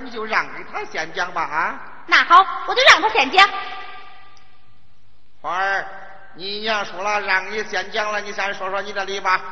你就让给他先讲吧啊那好我就让他先讲花儿你娘说了让你先讲了你先说说你的理吧。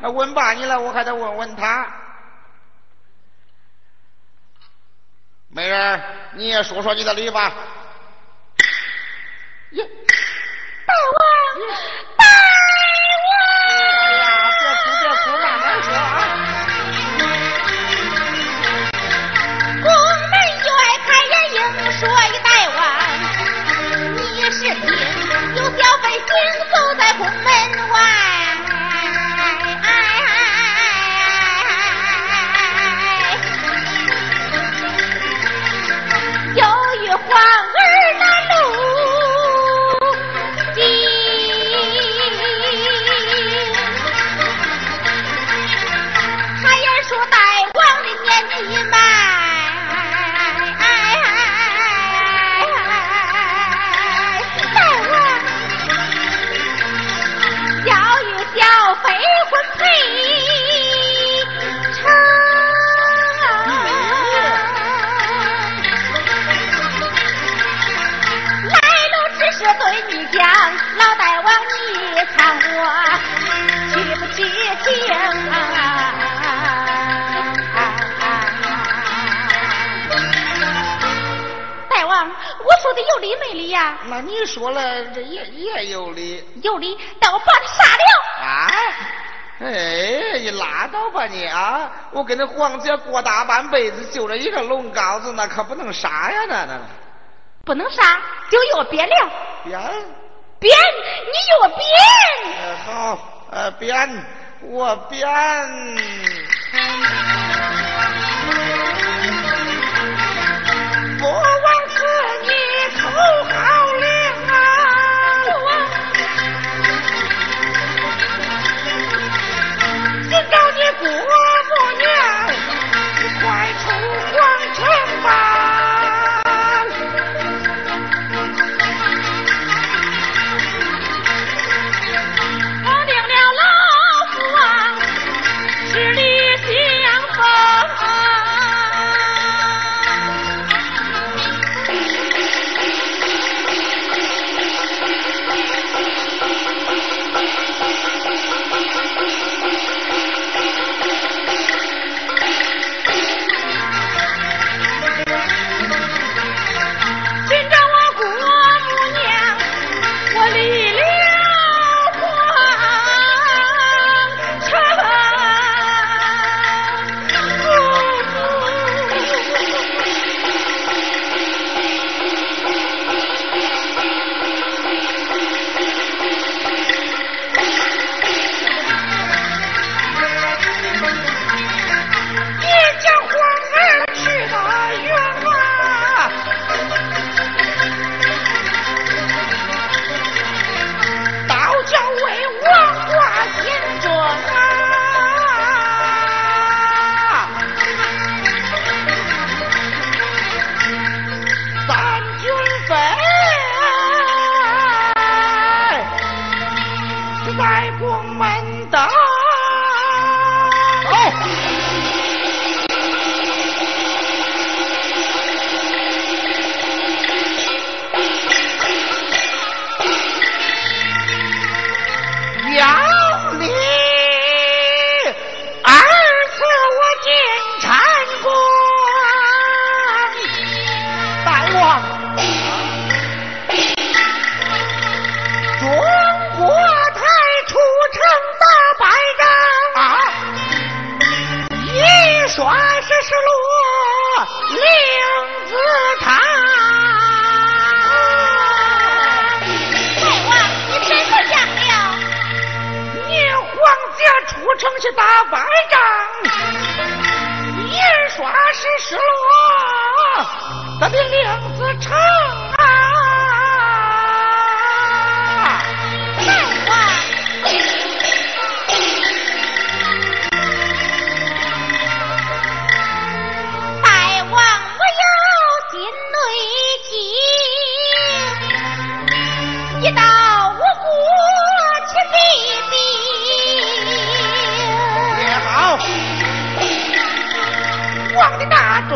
他问罢你了我还得问问他。美人你也说说你的理吧。我跟那黄姐过大半辈子，就这一个龙羔子，那可不能杀呀！那那不能杀，就要变了。变变，你药变、好，呃，变，我变。国王赐你头。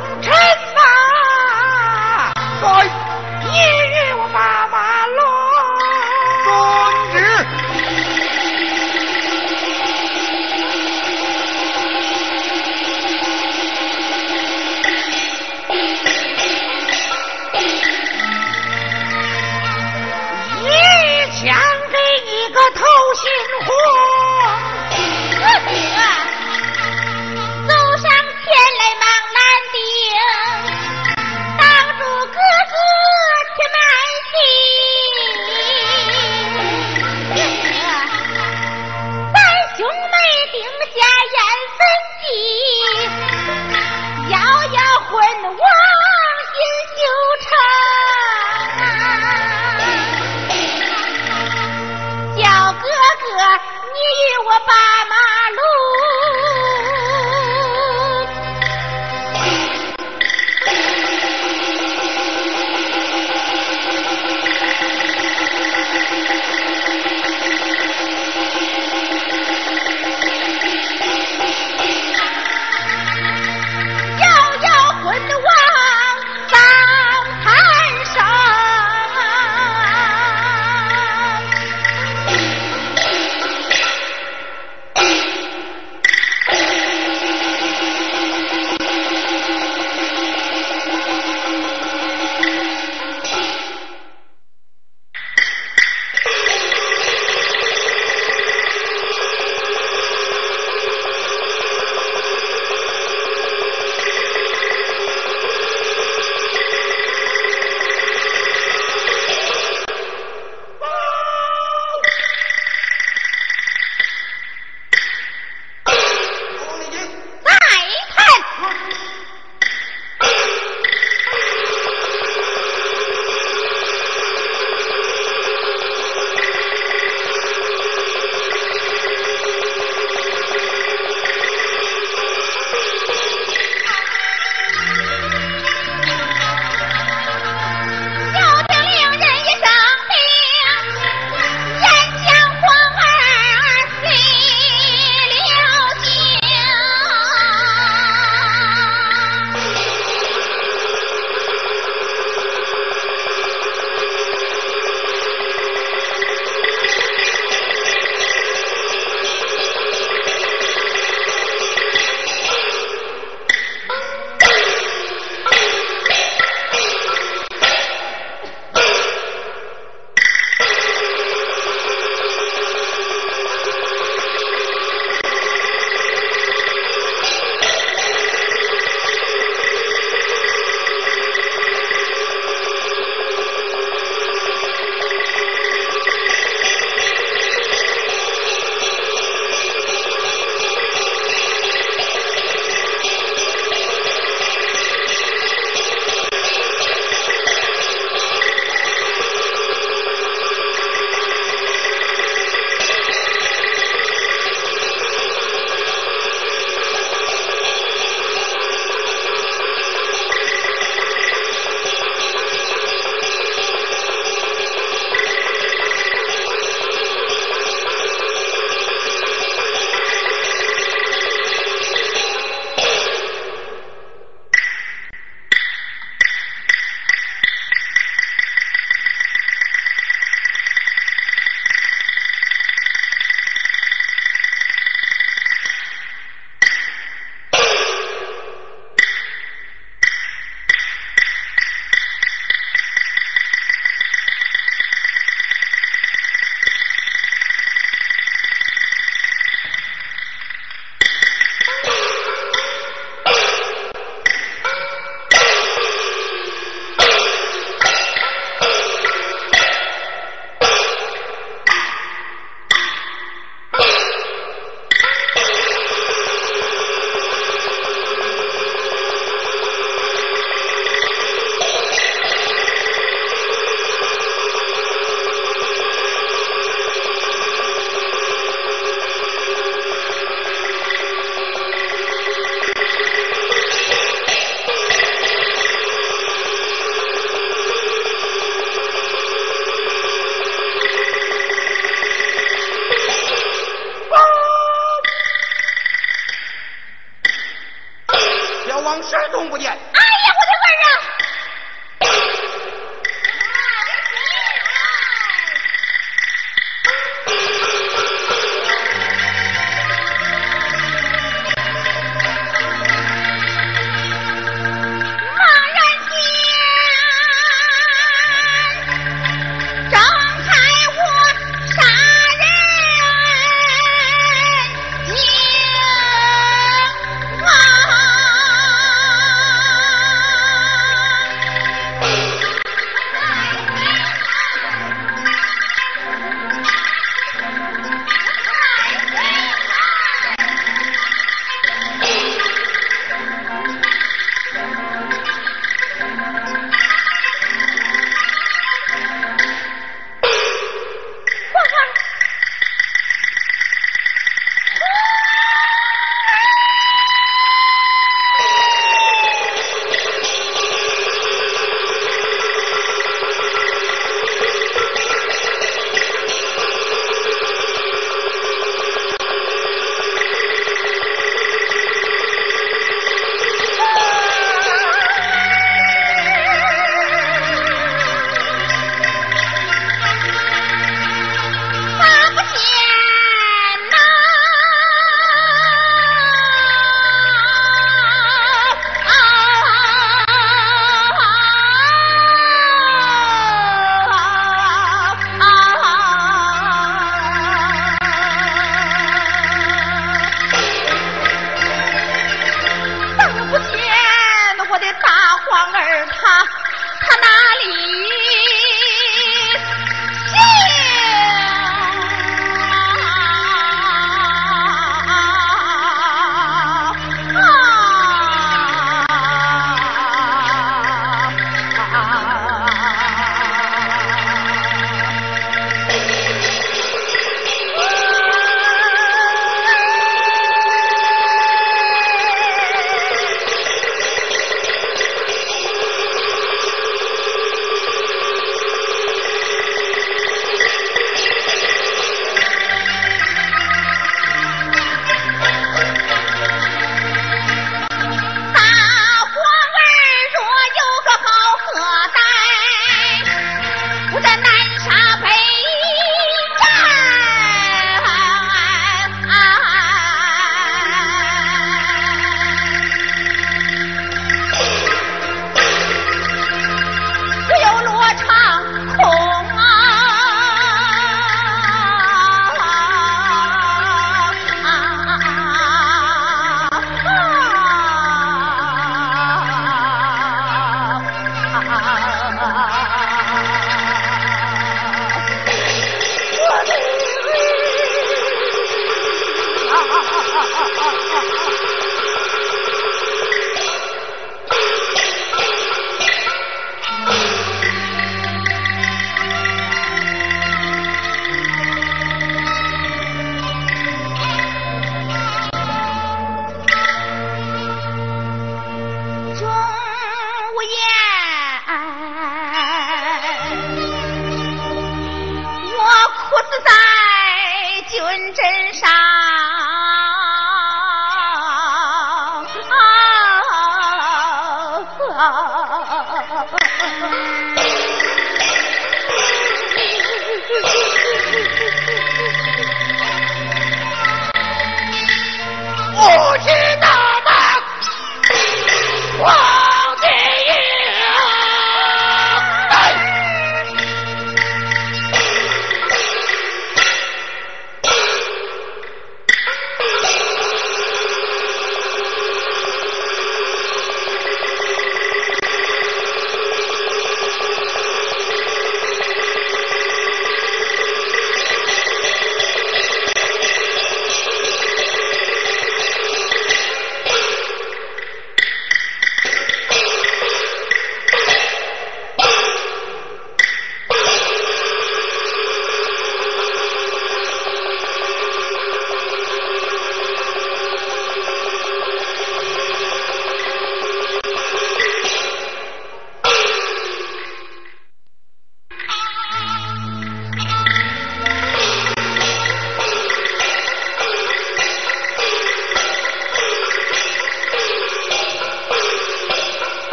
大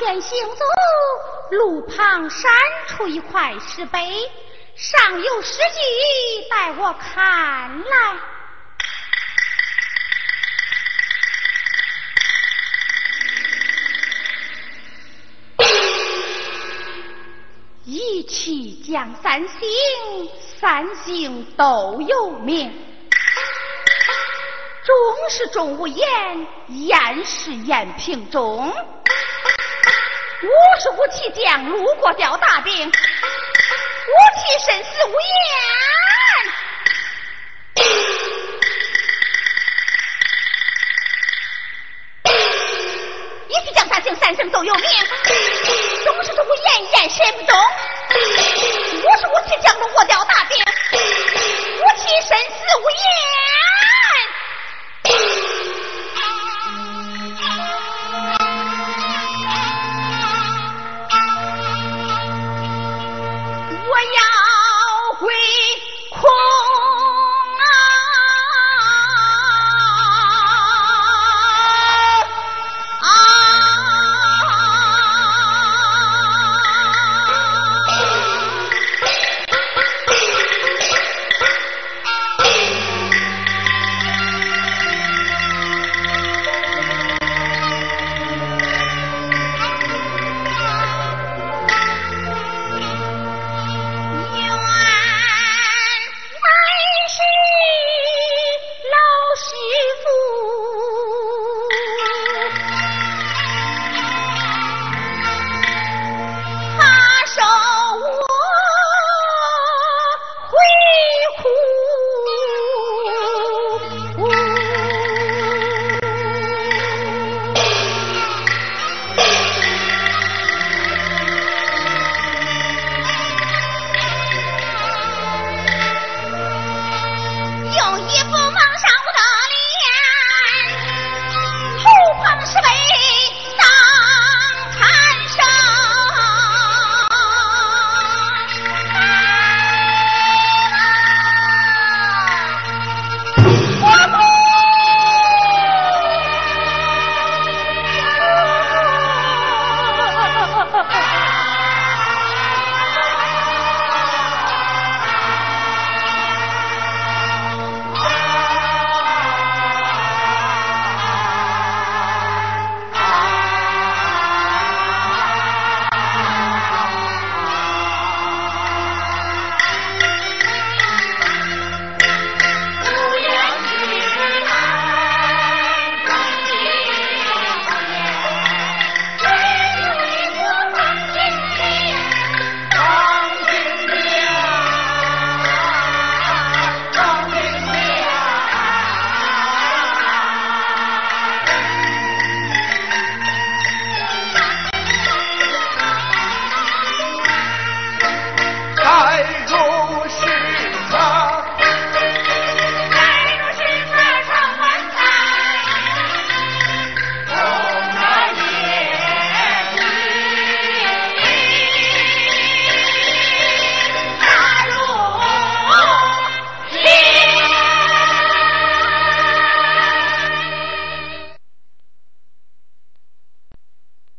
前行走，路旁闪出一块石碑，上有诗句，待我看来。一气将三星，三星都有名。钟是钟无艳，艳是艳平钟。五十五骑将路过吊大兵，五骑生死无言。一句将三星，三星都有名。总是钟无艳，艳是不中。